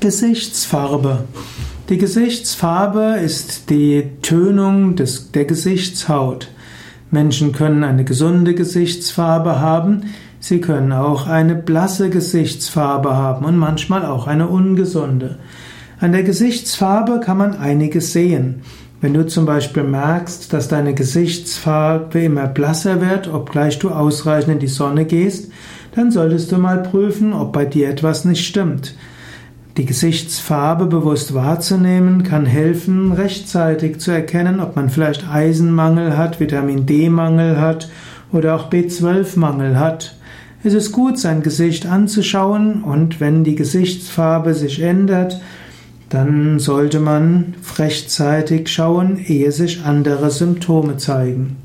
Gesichtsfarbe. Die Gesichtsfarbe ist die Tönung des, der Gesichtshaut. Menschen können eine gesunde Gesichtsfarbe haben, sie können auch eine blasse Gesichtsfarbe haben und manchmal auch eine ungesunde. An der Gesichtsfarbe kann man einiges sehen. Wenn du zum Beispiel merkst, dass deine Gesichtsfarbe immer blasser wird, obgleich du ausreichend in die Sonne gehst, dann solltest du mal prüfen, ob bei dir etwas nicht stimmt. Die Gesichtsfarbe bewusst wahrzunehmen kann helfen, rechtzeitig zu erkennen, ob man vielleicht Eisenmangel hat, Vitamin D-Mangel hat oder auch B12-Mangel hat. Es ist gut, sein Gesicht anzuschauen und wenn die Gesichtsfarbe sich ändert, dann sollte man rechtzeitig schauen, ehe sich andere Symptome zeigen.